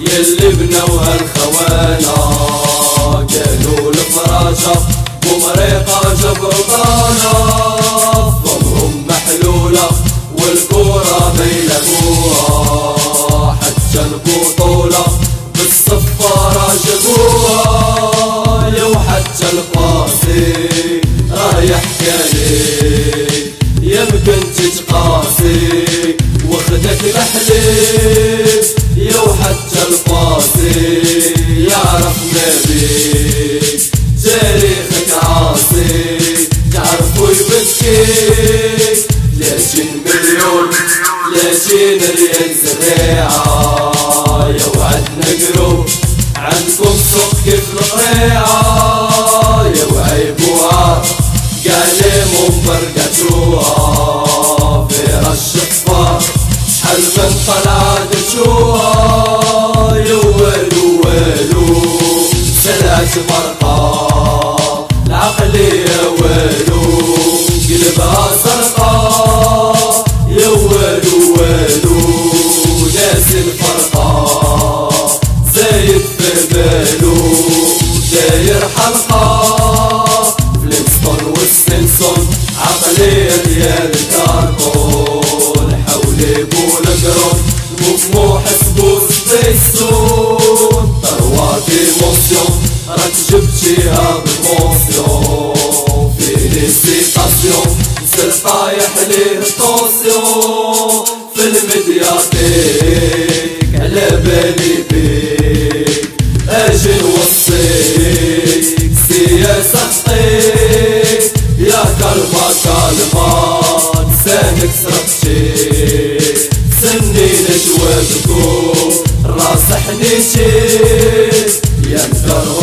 يلي بنوها الخوانا. كانوا الفراشة ومريقة جبرطانة ضمهم محلولة والكورة بيلعبوها حتى البطولة بالصفارة جابوها يو حتى القاسي رايح كالي يمكن تتقاسي وخدك الحليب يبكيك لكن مليون لكن ريال زريعة يو عندنا قروب عندكم سوق كيف القريعة يو عيبوها قالي مبرقتوها في رش الصفار شحال من طلعت تشوها يوالو والو سلعت فرقة قلبها سرقة يوالو والو ناس الفرقة زايد في بالو داير حلقة فلينستون والسينسون عقلية ديال الكربون حولي بولقرون مو حسبو سبيسون تروا ديموسيون راك جبتيها بالموسيون طايح ليه الطوسيو في المدياتيك. على بالي بيك. أجي نوصيك سياسة حطيك. يا كلمة كلمة لسانك سرقتيك سنين جوابكم راس شيك يا مدرب